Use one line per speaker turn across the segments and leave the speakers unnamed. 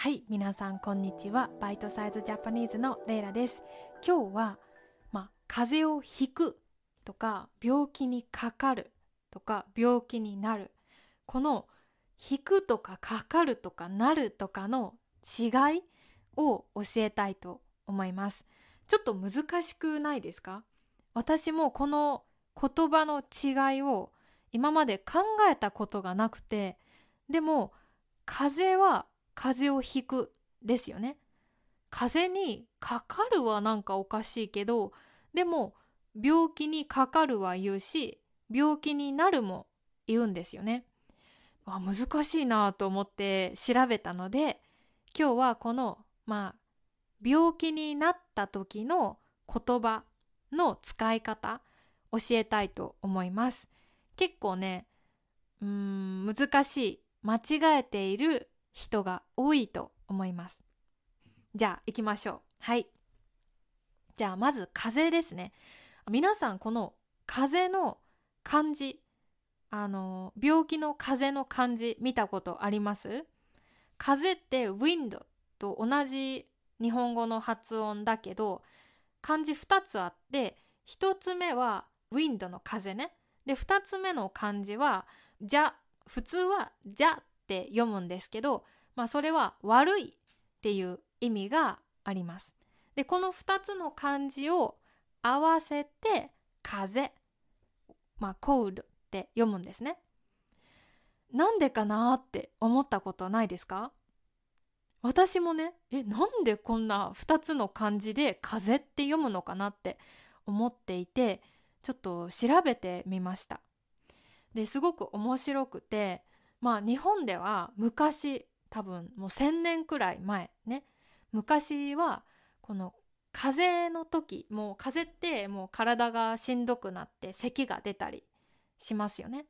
はい、皆さんこんにちは。バイトサイズジャパニーズのレイラです。今日は、まあ、風邪をひくとか、病気にかかるとか、病気になる。この、ひくとかかかるとかなるとかの違いを教えたいと思います。ちょっと難しくないですか？私もこの言葉の違いを今まで考えたことがなくて、でも、風邪は風邪をひくですよね。風邪にかかるはなんかおかしいけど、でも病気にかかるは言うし、病気になるも言うんですよね。あ難しいなと思って調べたので、今日はこの、まあ、病気になった時の言葉の使い方教えたいと思います。結構ね、うーん、難しい、間違えている人が多いと思います。じゃあ行きましょう。はい。じゃあまず風ですね。皆さんこの風の漢字、あの、病気の風の漢字見たことあります？風って wind と同じ日本語の発音だけど、漢字2つあって、1つ目は wind の風ね。で、2つ目の漢字は、じゃ、普通はじゃって読むんですけど、まあそれは悪いっていう意味があります。で、この2つの漢字を合わせて風、まあ cold って読むんですね。なんでかなって思ったことないですか？私もね、え、なんでこんな2つの漢字で風って読むのかなって思っていて、ちょっと調べてみました。ですごく面白くて、まあ日本では昔多分もう1,000年くらい前ね昔はこの風邪の時もう風邪ってもう体がしんどくなって咳が出たりしますよね。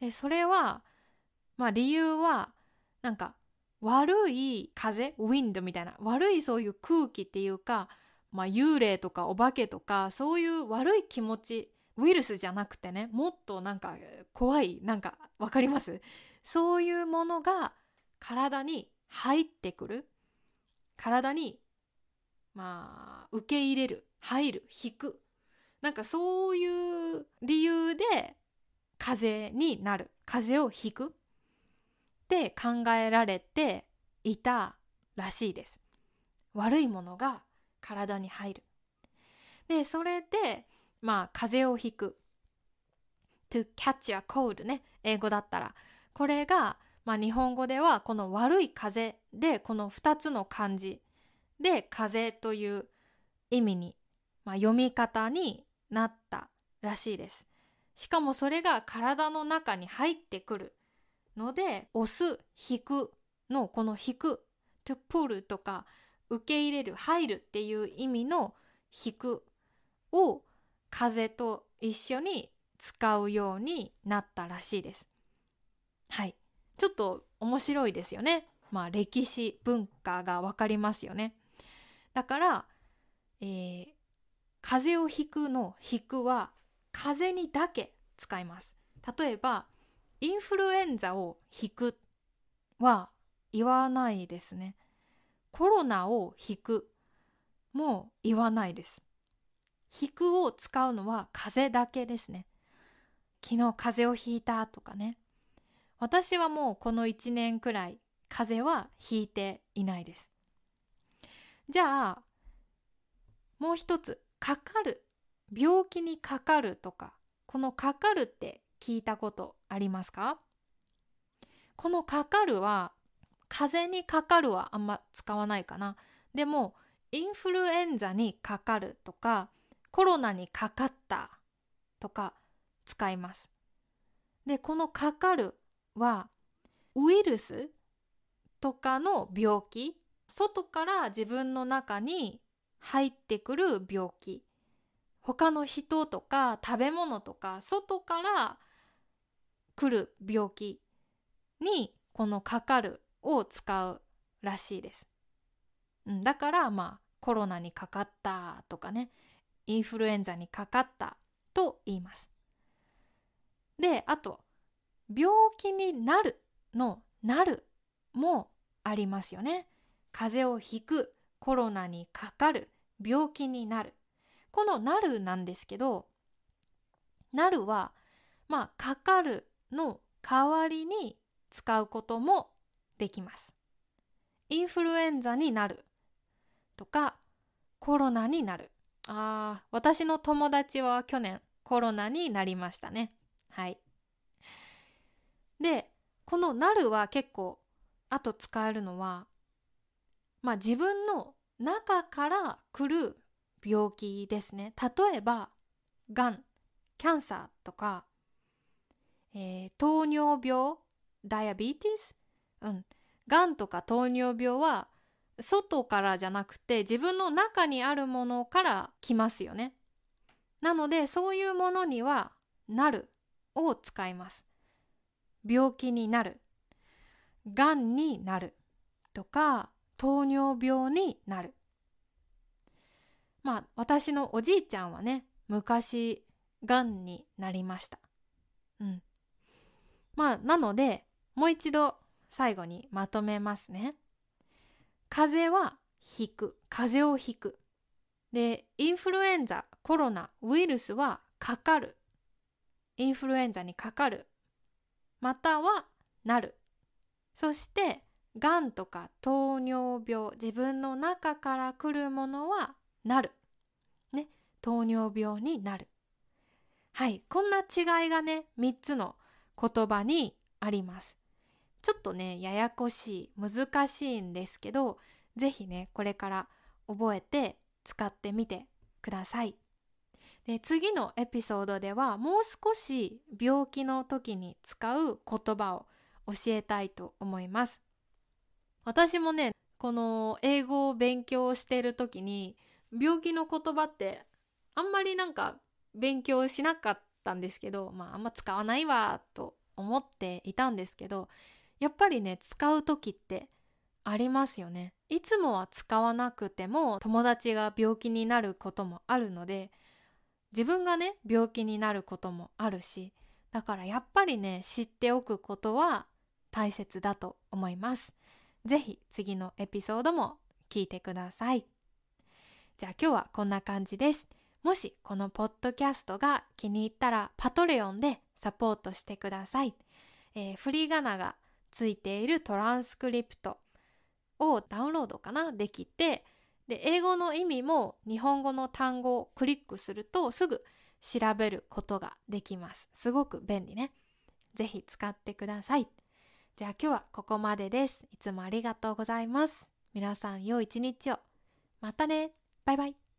でそれはまあ理由はなんか悪い風ウィンドみたいな悪いそういう空気っていうか、まあ、幽霊とかお化けとかそういう悪い気持ちウイルスじゃなくてねもっとなんか怖いなんかわかります？そういうものが体に入ってくる。体にまあ受け入れる。入る。引く。なんかそういう理由で風邪になる。風邪を引く。って考えられていたらしいです。悪いものが体に入る。でそれでまあ風邪をひく。to catch a cold ね。英語だったら。これがまあ日本語ではこの悪い風でこの2つの漢字で風という意味に、まあ、読み方になったらしいです。しかもそれが体の中に入ってくるので押す引くのこの引く to pull とか受け入れる入るっていう意味の引くを風と一緒に使うようになったらしいです。はい。ちょっと面白いですよね。まあ歴史文化がわかりますよね。だから、えー、風邪をひくのひくは風邪にだけ使います。例えばインフルエンザをひくは言わないですね。コロナをひくも言わないです。ひくを使うのは風だけですね。昨日風邪をひいたとかね。私はもうこの1年くらい風邪はひいていないです。じゃあもう一つかかる病気にかかるとかこのかかるって聞いたことありますか？このかかるは風邪にかかるはあんま使わないかな。でもインフルエンザにかかるとかコロナにかかったとか使います。でこのかかるはウイルスとかの病気外から自分の中に入ってくる病気他の人とか食べ物とか外から来る病気にこのかかるを使うらしいです。だからまあコロナにかかったとかねインフルエンザにかかったと言います。であと病気になるのなるもありますよね。風邪をひく、コロナにかかる、病気になる。このなるなんですけど、なるは、まあ、かかるの代わりに使うこともできます。インフルエンザになるとか、コロナになる。ああ、私の友達は去年コロナになりましたね。はい。で、このなるは結構、あと使えるのは、まあ自分の中から来る病気ですね。例えば、がん、キャンサーとか、えー、糖尿病、ダイアビーティス、うん。がんとか糖尿病は外からじゃなくて自分の中にあるものから来ますよね。なのでそういうものにはなるを使います。病気になる、がんになるとか糖尿病になる。まあ私のおじいちゃんはね昔がんになりました。うん。まあなのでもう一度最後にまとめますね。風邪はひく。風邪をひく。で、インフルエンザ、コロナ、ウイルスはかかる。インフルエンザにかかる。またはなる。そして、がんとか糖尿病、自分の中から来るものはなる。ね、糖尿病になる。はい、こんな違いがね、3つの言葉にあります。ちょっとねややこしい難しいんですけど是非ねこれから覚えて使ってみてください。で次のエピソードではもう少し病気の時に使う言葉を教えたいと思います。私もねこの英語を勉強してる時に病気の言葉ってあんまりなんか勉強しなかったんですけどまああんま使わないわと思っていたんですけどやっぱりね使う時ってありますよねいつもは使わなくても友達が病気になることもあるので自分がね病気になることもあるしだからやっぱりね知っておくことは大切だと思います。是非次のエピソードも聞いてください。じゃあ今日はこんな感じです。もしこのポッドキャストが気に入ったらパトレオンでサポートしてください、えー、フリーガナがついているトランスクリプトをダウンロードかな？できてで英語の意味も日本語の単語をクリックするとすぐ調べることができます。すごく便利ね。ぜひ使ってください。じゃあ今日はここまでです。いつもありがとうございます。皆さん良い一日を。またね。バイバイ。